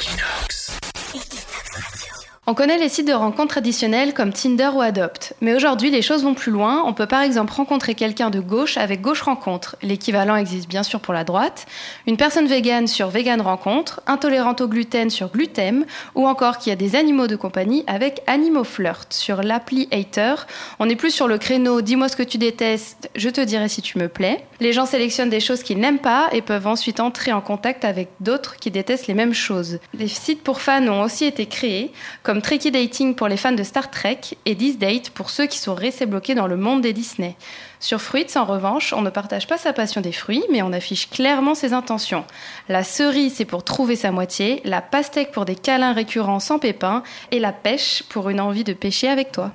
Equinox. On connaît les sites de rencontres traditionnels comme Tinder ou Adopt, mais aujourd'hui les choses vont plus loin. On peut par exemple rencontrer quelqu'un de gauche avec Gauche Rencontre. L'équivalent existe bien sûr pour la droite. Une personne végane sur Vegan Rencontre, intolérante au gluten sur Glutem, ou encore qui a des animaux de compagnie avec Animaux Flirt sur l'appli Hater. On n'est plus sur le créneau dis-moi ce que tu détestes, je te dirai si tu me plais. Les gens sélectionnent des choses qu'ils n'aiment pas et peuvent ensuite entrer en contact avec d'autres qui détestent les mêmes choses. Des sites pour fans ont aussi été créés, Tricky Dating pour les fans de Star Trek et This Date pour ceux qui sont restés bloqués dans le monde des Disney. Sur Fruits, en revanche, on ne partage pas sa passion des fruits, mais on affiche clairement ses intentions. La cerise, c'est pour trouver sa moitié, la pastèque pour des câlins récurrents sans pépins, et la pêche pour une envie de pêcher avec toi.